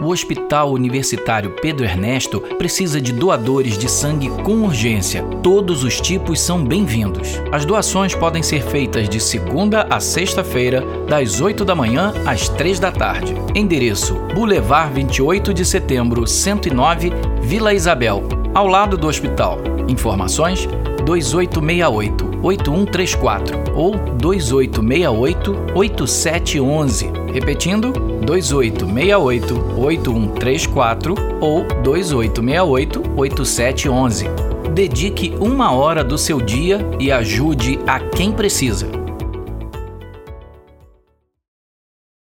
O Hospital Universitário Pedro Ernesto precisa de doadores de sangue com urgência. Todos os tipos são bem-vindos. As doações podem ser feitas de segunda a sexta-feira, das 8 da manhã às 3 da tarde. Endereço: Boulevard 28 de Setembro, 109, Vila Isabel, ao lado do hospital. Informações: 2868 8134 ou 2868 8711. Repetindo, 2868 8134 ou 2868 8711. Dedique uma hora do seu dia e ajude a quem precisa.